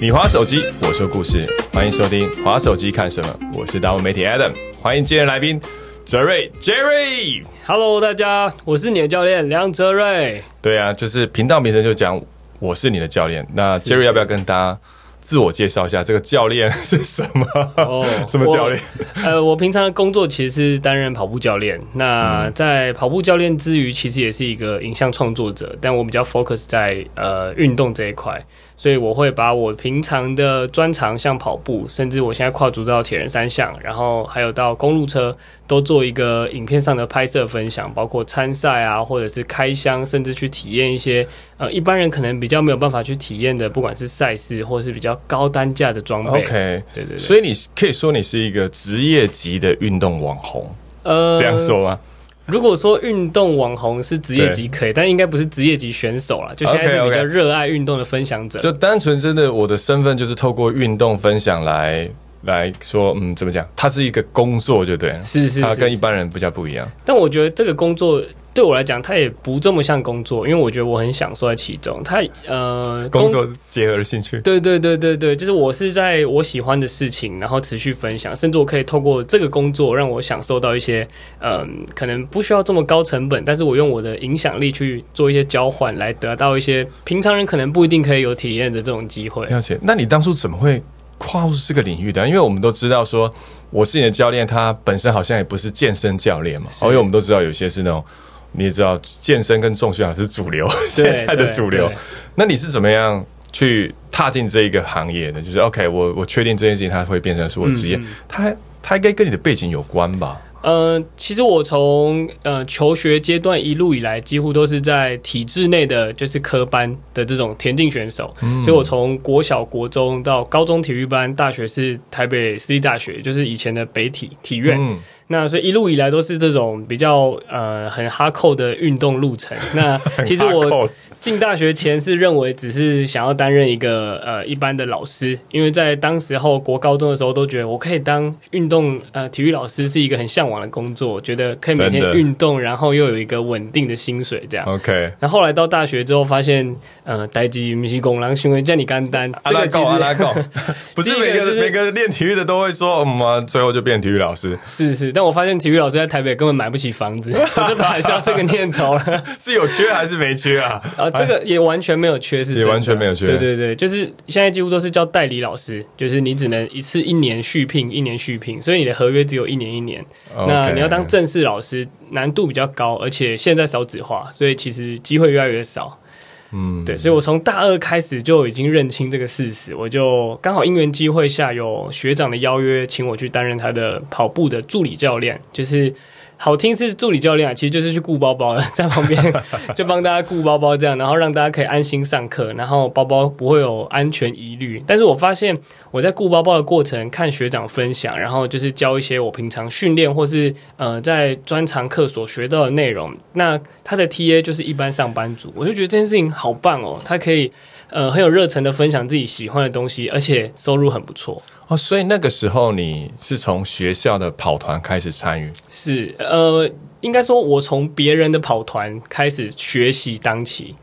你滑手机，我说故事，欢迎收听《滑手机看什么》，我是大文媒体 Adam，欢迎今天来宾泽瑞 Jerry。Hello，大家，我是你的教练梁哲瑞。对啊，就是频道名称就讲我是你的教练。那 Jerry 要不要跟大家自我介绍一下，这个教练是什么？哦 什么教练？呃，我平常的工作其实是担任跑步教练。那在跑步教练之余，其实也是一个影像创作者，但我比较 focus 在呃运动这一块，所以我会把我平常的专长，像跑步，甚至我现在跨足到铁人三项，然后还有到公路车，都做一个影片上的拍摄分享，包括参赛啊，或者是开箱，甚至去体验一些呃一般人可能比较没有办法去体验的，不管是赛事或是比较高单价的装备。OK，对对对，所以你可以说你是一个职业级的运动网红，呃这样说吗？如果说运动网红是职业级可以，但应该不是职业级选手啦，就现在是比较热爱运动的分享者。就单纯真的，我的身份就是透过运动分享来来说，嗯，怎么讲？它是一个工作，就对了，是是是它跟一般人比较不一样。但我觉得这个工作对我来讲，它也不这么像工作，因为我觉得我很享受在其中。它呃，工作结合了兴趣，对对对对对，就是我是在我喜欢的事情，然后持续分享，甚至我可以透过这个工作让我享受到一些，嗯，可能不需要这么高成本，但是我用我的影响力去做一些交换，来得到一些平常人可能不一定可以有体验的这种机会。了解。那你当初怎么会跨入这个领域的？因为我们都知道说，我是你的教练，他本身好像也不是健身教练嘛，是因为我们都知道有些是那种。你也知道，健身跟重训是主流，现在的主流。那你是怎么样去踏进这一个行业的？就是 OK，我我确定这件事情它会变成是我职业，嗯它它应该跟你的背景有关吧？呃，其实我从呃求学阶段一路以来，几乎都是在体制内的就是科班的这种田径选手，所以我从国小、国中到高中体育班，大学是台北私立大学，就是以前的北体体院。嗯，那所以一路以来都是这种比较呃很哈扣的运动路程。那其实我进大学前是认为只是想要担任一个呃一般的老师，因为在当时候国高中的时候都觉得我可以当运动呃体育老师是一个很向往的工作，觉得可以每天运动，然后又有一个稳定的薪水这样。OK，那后后来到大学之后，发现呃，代际米西公狼行为叫你干单，阿拉贡阿拉贡，不是每个第一个就是每个练体育的都会说，嗯啊，最后就变体育老师，是是，但我发现体育老师在台北根本买不起房子，我就打消这个念头了。是有缺还是没缺啊？啊，这个也完全没有缺，是真的也完全没有缺对对对，就是现在几乎都是叫代理老师，就是你只能一次一年续聘，一年续聘，所以你的合约只有一年一年。那你要当正式老师，难度比较高，而且现在少子化，所以其实机会越来越少。嗯，对，所以我从大二开始就已经认清这个事实，我就刚好因缘机会下有学长的邀约，请我去担任他的跑步的助理教练，就是。好听是助理教练啊，其实就是去顾包包的，在旁边 就帮大家顾包包这样，然后让大家可以安心上课，然后包包不会有安全疑虑。但是我发现我在顾包包的过程，看学长分享，然后就是教一些我平常训练或是呃在专长课所学到的内容。那他的 TA 就是一般上班族，我就觉得这件事情好棒哦，他可以呃很有热忱的分享自己喜欢的东西，而且收入很不错。哦，所以那个时候你是从学校的跑团开始参与，是呃，应该说我从别人的跑团开始学习当起。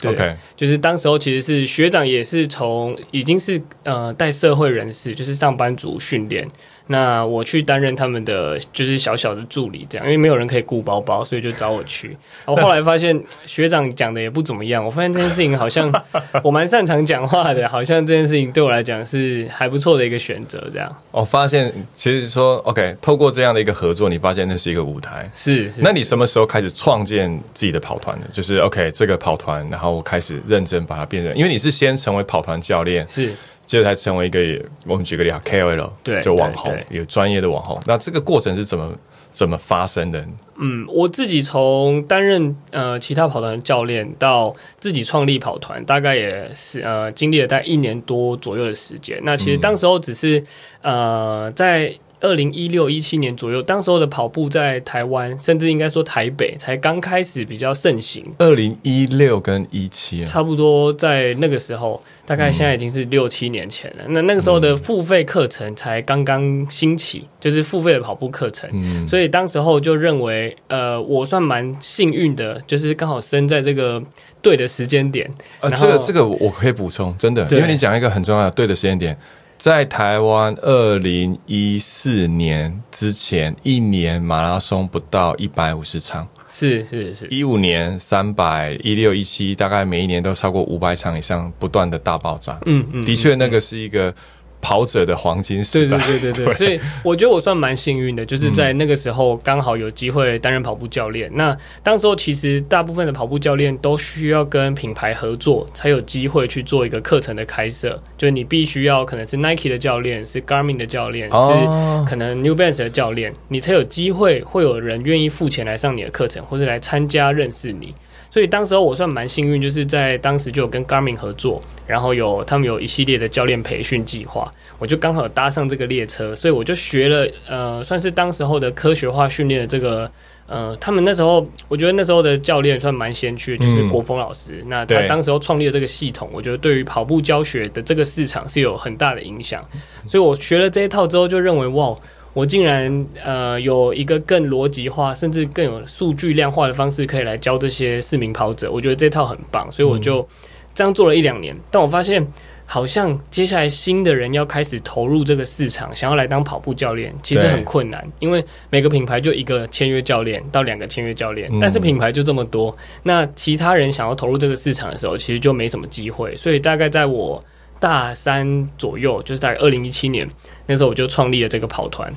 对就是当时候其实是学长也是从已经是呃带社会人士，就是上班族训练。那我去担任他们的就是小小的助理，这样，因为没有人可以雇包包，所以就找我去。我后来发现学长讲的也不怎么样，我发现这件事情好像 我蛮擅长讲话的，好像这件事情对我来讲是还不错的一个选择。这样我、发现其实说 OK，透过这样的一个合作，你发现那是一个舞台。是是那你什么时候开始创建自己的跑团的？就是 OK 这个跑团，然后我开始认真把它变成，因为你是先成为跑团教练，是接着才成为一个我们举个例啊 KOL，对就网红，有专业的网红。那这个过程是怎么怎么发生的？嗯，我自己从担任呃其他跑团教练到自己创立跑团，大概也是呃经历了大概一年多左右的时间。那其实当时候只是呃在。二零一六一七年左右，当时候的跑步在台湾，甚至应该说台北，才刚开始比较盛行。二零一六跟一七，差不多在那个时候，大概现在已经是六七年前了。那那个时候的付费课程才刚刚兴起，就是付费的跑步课程。嗯，所以当时候就认为，呃，我算蛮幸运的，就是刚好生在这个对的时间点。呃，这个这个我可以补充，真的，因为你讲一个很重要的对的时间点，在台湾二零一四年之前一年马拉松不到一百五十场，是是是，一五年三百，一六一七大概每一年都超过五百场以上，不断的大爆炸。嗯嗯，的确，那个是一个跑者的黄金时对代。对对对 对，所以我觉得我算蛮幸运的，就是在那个时候刚好有机会担任跑步教练。那当时候其实大部分的跑步教练都需要跟品牌合作，才有机会去做一个课程的开设。就是你必须要可能是 Nike 的教练，是 Garmin 的教练，哦是可能 New Balance 的教练，你才有机会会有人愿意付钱来上你的课程，或者来参加认识你。所以当时候我算蛮幸运，就是在当时就有跟 Garmin 合作，然后有他们有一系列的教练培训计划，我就刚好搭上这个列车，所以我就学了呃，算是当时候的科学化训练的这个呃，他们那时候我觉得那时候的教练算蛮先驱，就是嗯国峰老师。那他当时候创立的这个系统，我觉得对于跑步教学的这个市场是有很大的影响，所以我学了这一套之后，就认为哇。我竟然呃有一个更逻辑化，甚至更有数据量化的方式，可以来教这些市民跑者。我觉得这套很棒，所以我就这样做了一两年。但我发现，好像接下来新的人要开始投入这个市场，想要来当跑步教练，其实很困难，因为每个品牌就一个签约教练到两个签约教练，嗯但是品牌就这么多，那其他人想要投入这个市场的时候，其实就没什么机会。所以大概在我大三左右，就是大概二零一七年那时候，我就创立了这个跑团。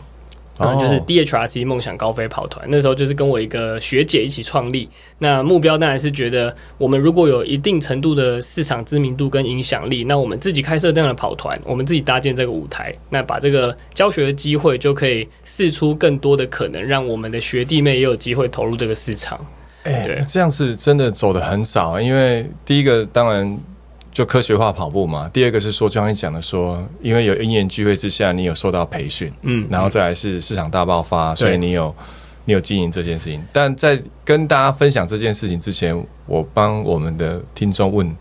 然后，就是 DHRC 梦想高飞跑团，那时候就是跟我一个学姐一起创立。那目标当然是觉得，我们如果有一定程度的市场知名度跟影响力，那我们自己开设这样的跑团，我们自己搭建这个舞台，那把这个教学的机会就可以试出更多的可能，让我们的学弟妹也有机会投入这个市场。哎、对这样子真的走的很少，因为第一个当然就科学化跑步嘛，第二个是说，就像你讲的说，因为有因缘聚会之下，你有受到培训，嗯，然后再来是市场大爆发，所以你有你有经营这件事情。但在跟大家分享这件事情之前，我帮我们的听众问。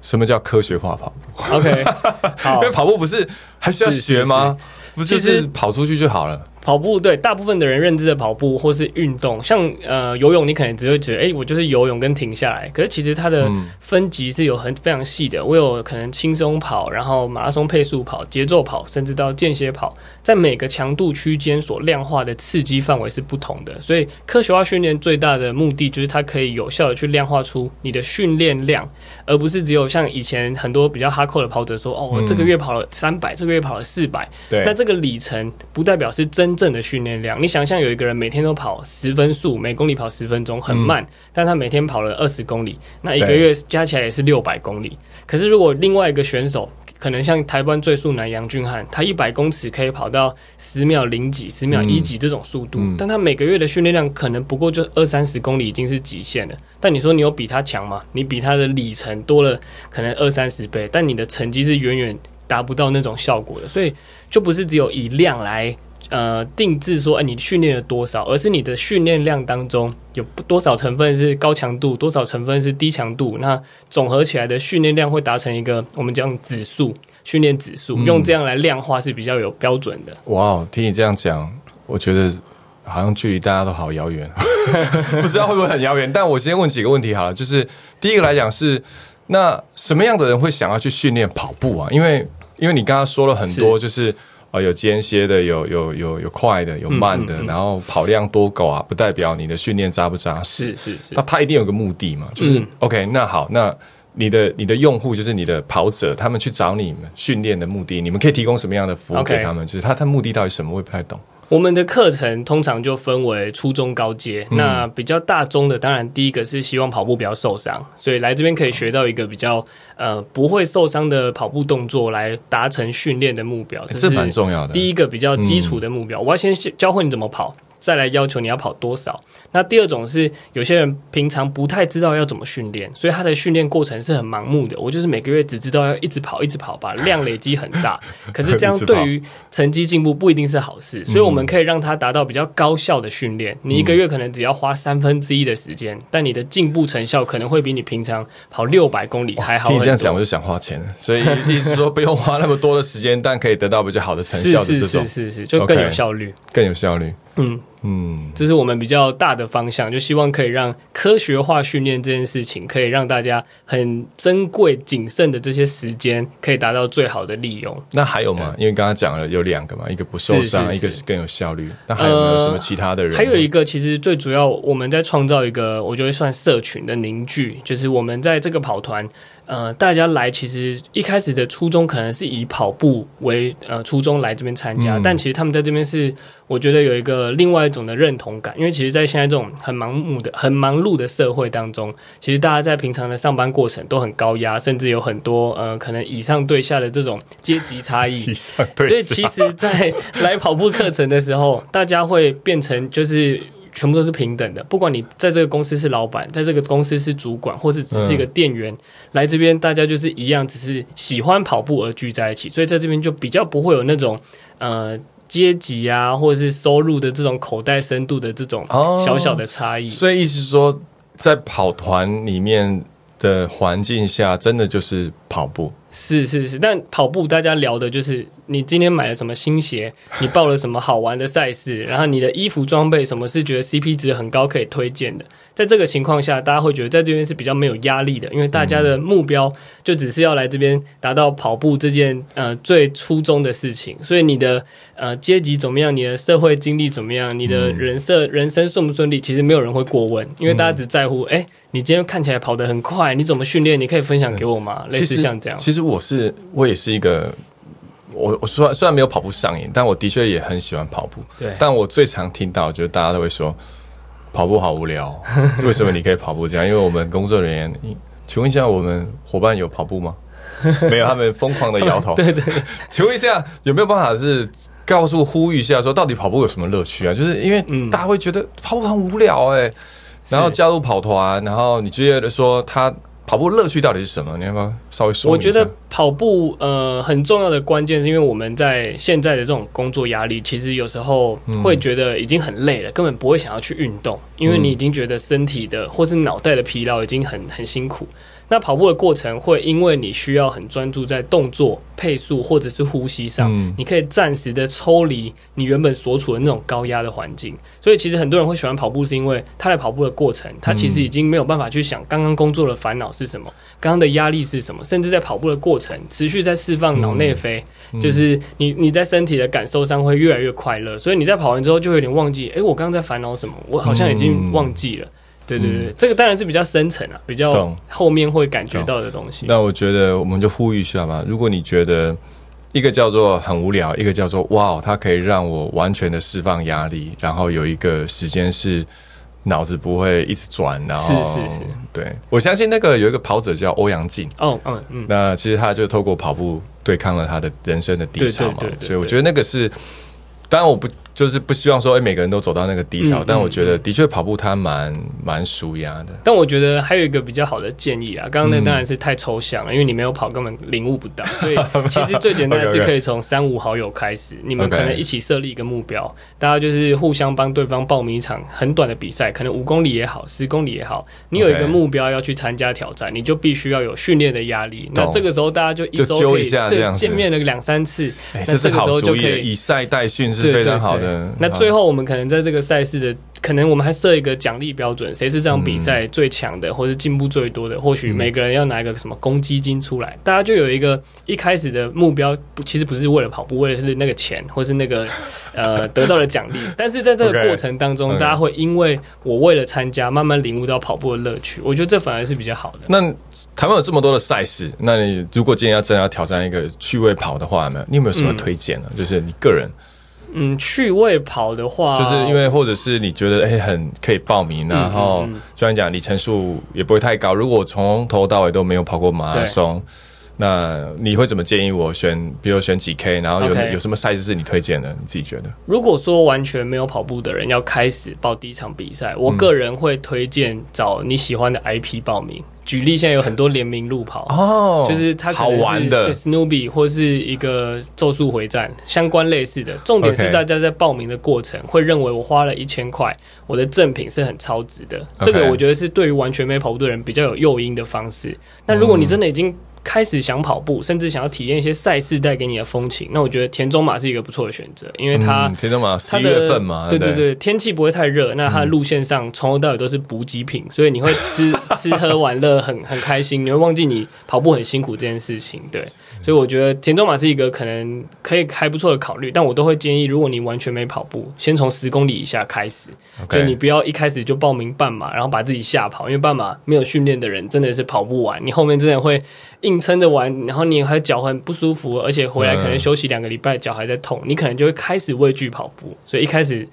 什么叫科学化跑步？OK，因为，跑步不是还需要是学吗？不就是跑出去就好了？跑步对大部分的人认知的跑步或是运动，像呃游泳，你可能只会觉得，哎、我就是游泳跟停下来。可是其实它的嗯分级是有很非常细的。我有可能轻松跑，然后马拉松配速跑、节奏跑，甚至到间歇跑，在每个强度区间所量化的刺激范围是不同的。所以科学化训练最大的目的就是它可以有效的去量化出你的训练量，而不是只有像以前很多比较哈扣的跑者说，哦，我这个月跑了三百，这个月跑了四百，对那这个里程不代表是真 正的训练量。你想象有一个人每天都跑十分速，每公里跑十分钟，很慢，但他每天跑了二十公里，那一个月加起来也是六百公里。可是如果另外一个选手，可能像台湾最速男杨俊翰，他一百公尺可以跑到十秒零几、十秒一几这种速度，嗯但他每个月的训练量可能不过就二三十公里，已经是极限了。但你说你有比他强吗？你比他的里程多了可能二三十倍，但你的成绩是远远达不到那种效果的，所以就不是只有以量来呃定制说，哎、你训练了多少，而是你的训练量当中有多少成分是高强度，多少成分是低强度，那总合起来的训练量会达成一个我们讲指数，训练指数，用这样来量化是比较有标准的。哇哦，听你这样讲，我觉得好像距离大家都好遥远，不知道会不会很遥远。但我先问几个问题好了，就是第一个来讲是，那什么样的人会想要去训练跑步啊？因为因为你刚刚说了很多，就是呃有间歇的，有有有有快的，有慢的，嗯嗯嗯然后跑量多狗啊，不代表你的训练扎不扎实。是是是那，他一定有个目的嘛，就是、嗯 OK，那好，那你的你的用户就是你的跑者，他们去找你们训练的目的，你们可以提供什么样的服务给他们就是他他目的到底什么？我也不太懂。我们的课程通常就分为初中、高阶。那比较大宗的，当然第一个是希望跑步不要受伤，所以来这边可以学到一个比较呃不会受伤的跑步动作，来达成训练的目标。欸这是蛮重要的。第一个比较基础的目标，我要先教会你怎么跑。再来要求你要跑多少。那第二种是有些人平常不太知道要怎么训练，所以他的训练过程是很盲目的。我就是每个月只知道要一直跑，一直跑，把量累积很大。可是这样对于成绩进步不一定是好事，所以我们可以让他达到比较高效的训练。你一个月可能只要花三分之一的时间，但你的进步成效可能会比你平常跑六百公里还好。听你这样讲，我就想花钱，所以意思说不用花那么多的时间，但可以得到比较好的成效的这种，是是是，就更有效率，更有效率。嗯嗯，这是我们比较大的方向，就希望可以让科学化训练这件事情，可以让大家很珍贵谨慎的这些时间，可以达到最好的利用。那还有吗？因为刚刚讲了有两个嘛，一个不受伤，一个是更有效率。那还有没有什么其他的人？还有一个，其实最主要我们在创造一个，我觉得算社群的凝聚，就是我们在这个跑团。呃，大家来其实一开始的初衷可能是以跑步为呃初衷来这边参加，但其实他们在这边是我觉得有一个另外一种的认同感，因为其实，在现在这种很盲目的、很忙碌的社会当中，其实大家在平常的上班过程都很高压，甚至有很多呃可能以上对下的这种阶级差异，所以其实，在 来跑步课程的时候，大家会变成就是。全部都是平等的，不管你在这个公司是老板，在这个公司是主管，或是只是一个店员，来这边大家就是一样，只是喜欢跑步而聚在一起，所以在这边就比较不会有那种呃阶级啊，或者是收入的这种口袋深度的这种小小的差异。所以意思是说，在跑团里面的环境下，真的就是跑步。是是是，但跑步大家聊的就是你今天买了什么新鞋，你报了什么好玩的赛事，然后你的衣服装备什么是觉得 CP 值很高可以推荐的。在这个情况下，大家会觉得在这边是比较没有压力的，因为大家的目标就只是要来这边达到跑步这件呃最初衷的事情。所以你的呃阶级怎么样，你的社会经历怎么样，你的人设人生顺不顺利，其实没有人会过问，因为大家只在乎哎，你今天看起来跑得很快，你怎么训练？你可以分享给我吗？类似像这样。其实我是我也是一个，我我虽虽然没有跑步上瘾，但我的确也很喜欢跑步。对，但我最常听到就是大家都会说。跑步好无聊，为什么你可以跑步这样？因为我们工作人员，请问一下，我们伙伴有跑步吗？没有，他们疯狂的摇头。对对，请问一下，有没有办法是告诉呼吁一下，说到底跑步有什么乐趣啊？就是因为大家会觉得跑步很无聊哎，然后加入跑团，然后你觉得说他。跑步乐趣到底是什么？你要不要稍微说？我觉得跑步呃很重要的关键是因为我们在现在的这种工作压力，其实有时候会觉得已经很累了，根本不会想要去运动，因为你已经觉得身体的或是脑袋的疲劳已经很很辛苦。那跑步的过程会因为你需要很专注在动作配速或者是呼吸上，你可以暂时的抽离你原本所处的那种高压的环境。所以其实很多人会喜欢跑步，是因为他在跑步的过程，他其实已经没有办法去想刚刚工作的烦恼是什么，刚刚的压力是什么，甚至在跑步的过程持续在释放脑内啡，就是你你在身体的感受上会越来越快乐。所以你在跑完之后就有点忘记，哎，我刚刚在烦恼什么？我好像已经忘记了。对对对，这个当然是比较深层啊，比较后面会感觉到的东西。那我觉得我们就呼吁一下嘛。如果你觉得一个叫做很无聊，一个叫做哇，它可以让我完全的释放压力，然后有一个时间是脑子不会一直转，然后是是是，对。我相信那个有一个跑者叫欧阳靖。哦嗯嗯，那其实他就透过跑步对抗了他的人生的低潮嘛，所以我觉得那个是，当然我不。就是不希望说，哎，每个人都走到那个低潮。但我觉得，的确跑步它蛮蛮舒压的。但我觉得还有一个比较好的建议啊，刚刚那当然是太抽象了，因为你没有跑，根本领悟不到。所以其实最简单的是可以从三五好友开始，你们可能一起设立一个目标，大家就是互相帮对方报名一场很短的比赛，可能五公里也好，十公里也好。你有一个目标要去参加挑战，你就必须要有训练的压力。那这个时候大家就一周可以对见面了两三次，那这个时候就可以以赛代训是非常好的。那最后，我们可能在这个赛事的。可能我们还设一个奖励标准，谁是这场比赛最强的，或者进步最多的？或许每个人要拿一个什么公积金出来，大家就有一个一开始的目标，不，其实不是为了跑步，为的是那个钱，或是那个呃 得到的奖励。但是在这个过程当中，大家会因为我为了参加，慢慢领悟到跑步的乐趣。我觉得这反而是比较好的。那台湾有这么多的赛事，那你如果今天要真的要挑战一个趣味跑的话呢，你有没有什么推荐呢？就是你个人。嗯，趣味跑的话，就是因为或者是你觉得哎很可以报名，然后就像讲里程数也不会太高。如果从头到尾都没有跑过马拉松，那你会怎么建议我选？比如选几 K，然后有有什么赛事是你推荐的？你自己觉得？如果说完全没有跑步的人要开始报第一场比赛，我个人会推荐找你喜欢的 IP 报名。举例，现在有很多联名路跑，哦就是它可好玩的对 Snoopy 或是一个咒术回战相关类似的。重点是大家在报名的过程会认为我花了一千块，我的赠品是很超值的。这个我觉得是对于完全没跑步的人比较有诱因的方式。那如果你真的已经开始想跑步，甚至想要体验一些赛事带给你的风情，那我觉得田中马是一个不错的选择，因为它、嗯田中马它十一月份嘛，对对。对，天气不会太热，那它的路线上从头到尾都是补给品，所以你会吃 吃喝玩乐很很开心，你会忘记你跑步很辛苦这件事情。对，所以我觉得田中马是一个可能可以还不错的考虑，但我都会建议，如果你完全没跑步，先从十公里以下开始，就你不要一开始就报名半马，然后把自己吓跑，因为半马没有训练的人真的是跑不完，你后面真的会硬撑着玩，然后你还脚很不舒服，而且回来可能嗯休息两个礼拜，脚还在痛，你可能就会开始畏惧跑步，所以一开始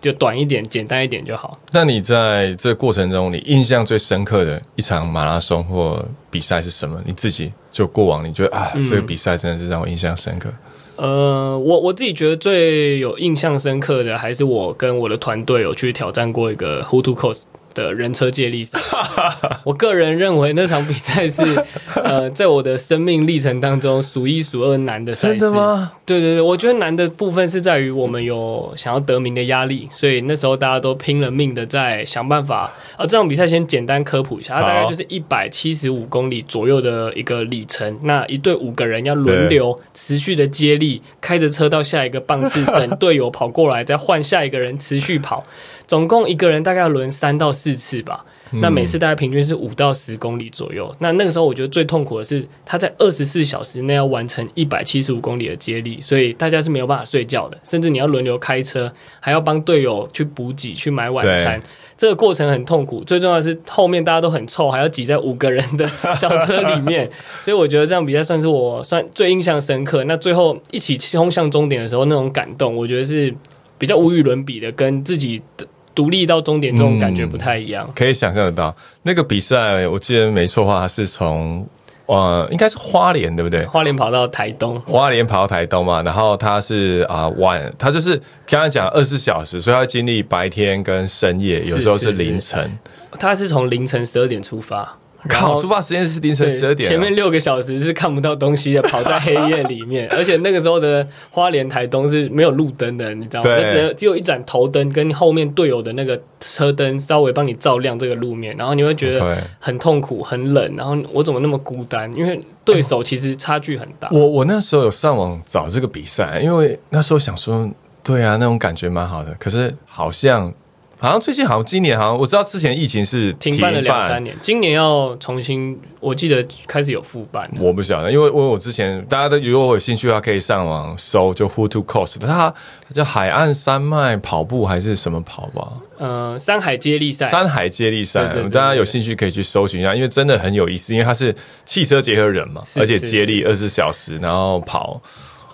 就短一点、简单一点就好。那你在这过程中，你印象最深刻的一场马拉松或比赛是什么？你自己就过往，你觉得啊，嗯这个比赛真的是让我印象深刻。呃，我我自己觉得最有印象深刻的，还是我跟我的团队有去挑战过一个 Who to Coast 的人车接力赛。我个人认为那场比赛是 呃，在我的生命历程当中数一数二难的赛事。吗？对对对，我觉得难的部分是在于我们有想要得名的压力，所以那时候大家都拼了命的在想办法。呃，这场比赛先简单科普一下，它大概就是一百七十五公里左右的一个里程。那一队五个人要轮流持续的接力，开着车到下一个棒次，等队友跑过来，再换下一个人持续跑。总共一个人大概要轮三到四次吧。那每次大概平均是五到十公里左右。那那个时候我觉得最痛苦的是，他在二十四小时内要完成一百七十五公里的接力，所以大家是没有办法睡觉的，甚至你要轮流开车，还要帮队友去补给、去买晚餐。这个过程很痛苦，最重要的是后面大家都很臭，还要挤在五个人的小车里面，所以我觉得这样比赛算是我算最印象深刻。那最后一起冲向终点的时候，那种感动，我觉得是比较无与伦比的，跟自己的独立到终点这种感觉不太一样。可以想象得到，那个比赛我记得没错的话，是从呃，应该是花莲对不对？花莲跑到台东，花莲跑到台东嘛，然后他是啊、晚，他就是刚刚讲二十四小时，所以要经历白天跟深夜，有时候是是凌晨。他是从凌晨十二点出发，靠，出发时间是凌晨对十二点、啊，前面六个小时是看不到东西的，跑在黑夜里面，而且那个时候的花莲台东是没有路灯的，你知道吗？只有只有一盏头灯跟后面队友的那个车灯稍微帮你照亮这个路面，然后你会觉得很痛苦、很冷，然后我怎么那么孤单？因为对手其实差距很大。我我那时候有上网找这个比赛，因为那时候想说，对啊，那种感觉蛮好的。可是好像好像最近好像今年好像我知道之前疫情是停办了两三年，今年要重新，我记得开始有复办。我不晓得，因为因为我之前大家都如果有兴趣的话，可以上网搜，就 Who to Coast，它它叫海岸山脉跑步还是什么跑吧？呃，山海接力赛，山海接力赛大家有兴趣可以去搜寻一下，因为真的很有意思，因为它是汽车结合人嘛，而且接力二十四小时，然后跑。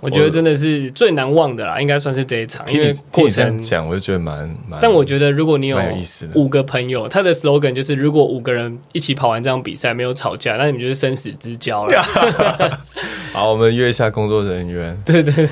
我觉得真的是最难忘的啦，应该算是这一场，因为过程。讲，我就觉得蛮蛮。但我觉得，如果你有五个朋友，他的 slogan 就是：如果五个人一起跑完这场比赛没有吵架，那你们就是生死之交了。好，我们约一下工作人员。对对，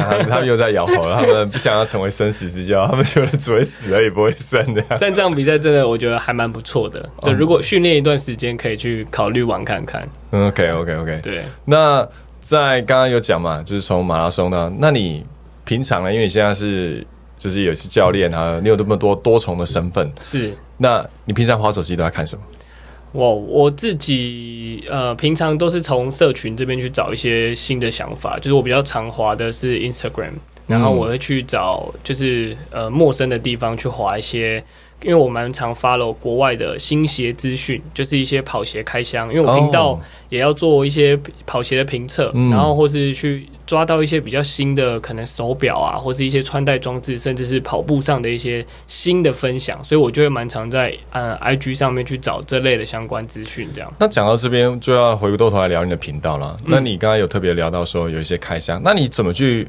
他们他们又在摇头了，他们不想要成为生死之交，他们觉得只会死而已，不会生的。但这场比赛真的我觉得还蛮不错的。对，如果训练一段时间，可以去考虑玩看看。嗯，OK OK OK。对，那在刚刚有讲嘛，就是从马拉松呢，那你平常呢？因为你现在是就是也是教练啊，你有这么多多重的身份，是那你平常滑手机都在看什么？我我自己呃，平常都是从社群这边去找一些新的想法，就是我比较常滑的是 Instagram，然后我会去找就是呃陌生的地方去划一些。因为我蛮常 follow 国外的新鞋资讯，就是一些跑鞋开箱。因为我频道哦也要做一些跑鞋的评测，嗯然后或是去抓到一些比较新的可能手表啊，或是一些穿戴装置，甚至是跑步上的一些新的分享，所以我就会蛮常在呃 IG 上面去找这类的相关资讯，这样。那讲到这边，就要回过头来聊你的频道了。那你刚刚有特别聊到说有一些开箱，那你怎么去？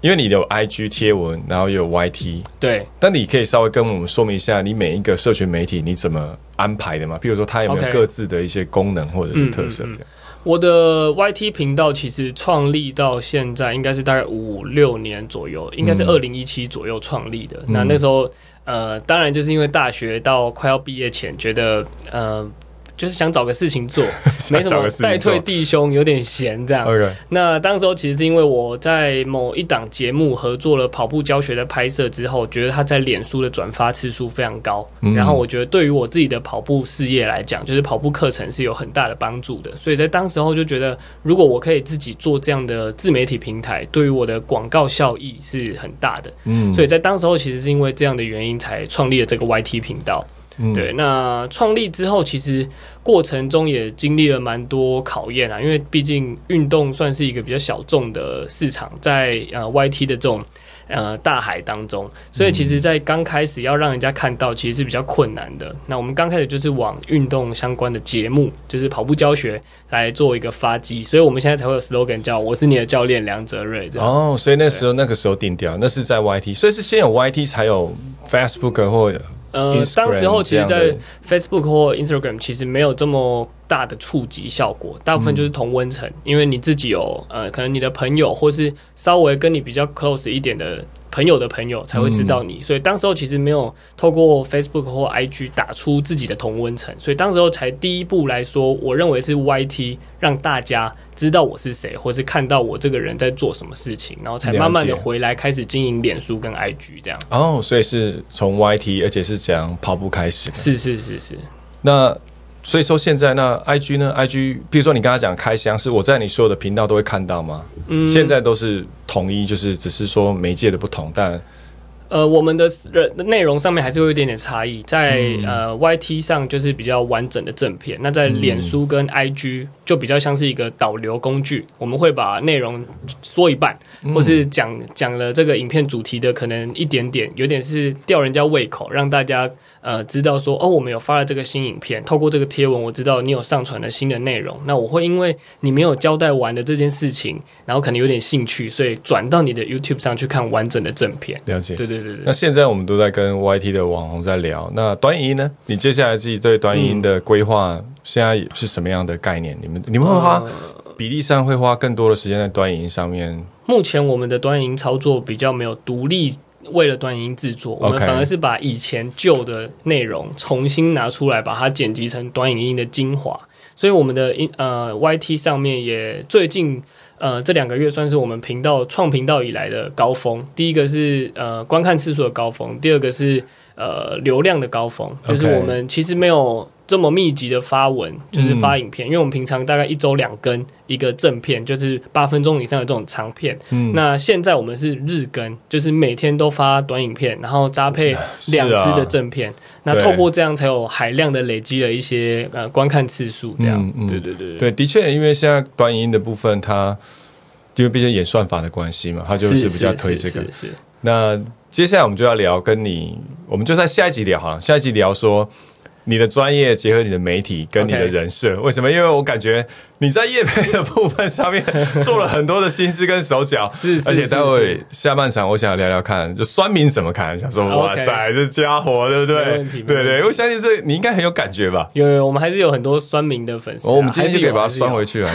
因为你有 IG 贴文，然后也有 YT，对，但你可以稍微跟我们说明一下，你每一个社群媒体你怎么安排的吗？譬如说，它有没有各自的一些功能或者是特色嗯嗯嗯这样？我的 YT 频道其实创立到现在应该是大概五六年左右，应该是嗯二零一七左右创立的。那那时候呃，当然就是因为大学到快要毕业前，觉得呃。就是想找个事情做，没什么找个事带退弟兄，有点闲这样。那当时候其实是因为我在某一档节目合作了跑步教学的拍摄之后，觉得他在脸书的转发次数非常高，嗯。然后我觉得对于我自己的跑步事业来讲，就是跑步课程是有很大的帮助的，所以在当时候就觉得，如果我可以自己做这样的自媒体平台，对于我的广告效益是很大的，嗯。所以在当时候其实是因为这样的原因才创立了这个 YT 频道。嗯对，那创立之后，其实过程中也经历了蛮多考验啊，因为毕竟运动算是一个比较小众的市场，在呃 YT 的这种呃大海当中，所以其实，在刚开始要让人家看到，其实是比较困难的。那我们刚开始就是往运动相关的节目，就是跑步教学来做一个发机，所以我们现在才会有 slogan 叫“我是你的教练梁哲瑞”这样。哦，所以那时候那个时候定掉，那是在 YT，所以是先有 YT 才有 Facebook 或呃当时候其实，在 Facebook 或 Instagram 其实没有这么大的触及效果，大部分就是同温层，因为你自己有呃，可能你的朋友或是稍微跟你比较 close 一点的朋友的朋友才会知道你，所以当时候其实没有透过 Facebook 或 IG 打出自己的同温层，所以当时候才第一步来说，我认为是 YT 让大家知道我是谁，或是看到我这个人在做什么事情，然后才慢慢的回来开始经营脸书跟 IG 这样。哦，所以是从 YT，而且是讲跑步开始。是是是是。那所以说现在那 IG 呢？IG，比如说你刚才讲开箱，是我在你所有的频道都会看到吗？嗯现在都是统一，就是只是说媒介的不同，但呃，我们的人内容上面还是会有一点点差异，在、嗯呃 YT 上就是比较完整的正片，那在脸书跟 IG 就比较像是一个导流工具，我们会把内容说一半，嗯或是讲讲了这个影片主题的可能一点点，有点是吊人家胃口，让大家呃知道说哦，我们有发了这个新影片，透过这个贴文，我知道你有上传了新的内容，那我会因为你没有交代完的这件事情，然后可能有点兴趣，所以转到你的 YouTube 上去看完整的正片。了解。对对对对那。现在我们都在跟 YT 的网红在聊，那短影音呢？你接下来自己对短影音的规划现在是什么样的概念？你们你们会花比例上会花更多的时间在短影音上面？目前我们的短影音操作比较没有独立为了短影音制作，我们反而是把以前旧的内容重新拿出来，把它剪辑成短影音的精华。所以我们的音呃 YT 上面也最近呃这两个月算是我们频道创频道以来的高峰。第一个是呃观看次数的高峰，第二个是呃流量的高峰，就是我们其实没有这么密集的发文，就是发影片，因为我们平常大概一周两更一个正片，就是八分钟以上的这种长片。嗯，那现在我们是日更，就是每天都发短影片，然后搭配两支的正片。那透过这样才有海量的累积了一些呃观看次数，这样。嗯嗯对对对对，的确，因为现在短影音的部分它。因为毕竟演算法的关系嘛，它就是比较推这个。是是是那接下来我们就要聊跟你，我们就在下一集聊好了。下一集聊说你的专业结合你的媒体跟你的人设为什么？因为我感觉你在叶配的部分上面做了很多的心思跟手脚，是是而且待会下半场我想聊聊看，就酸民怎么看，想说哇塞，这家伙对不对？对对，我相信这你应该很有感觉吧。有有，我们还是有很多酸民的粉丝啊、哦，我们今天就可以把它酸回。去了，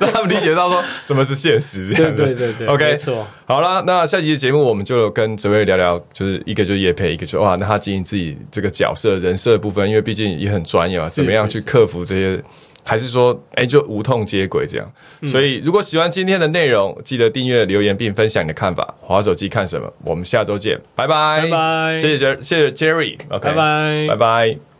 让他们理解到说什么是现实，这对样子。对对对 OK 没错。好了，那下期的节目我们就跟泽瑞聊聊，就是一个就是叶配，一个就是哇，那他经营自己这个角色人设的部分，因为毕竟也很专业嘛，怎么样去克服这些，还是说哎、就无痛接轨这样？嗯所以如果喜欢今天的内容，记得订阅、留言并分享你的看法。滑手机看什么？我们下周见，拜拜，拜拜谢谢 Jer- 谢谢 Jerry，OK，拜拜拜拜。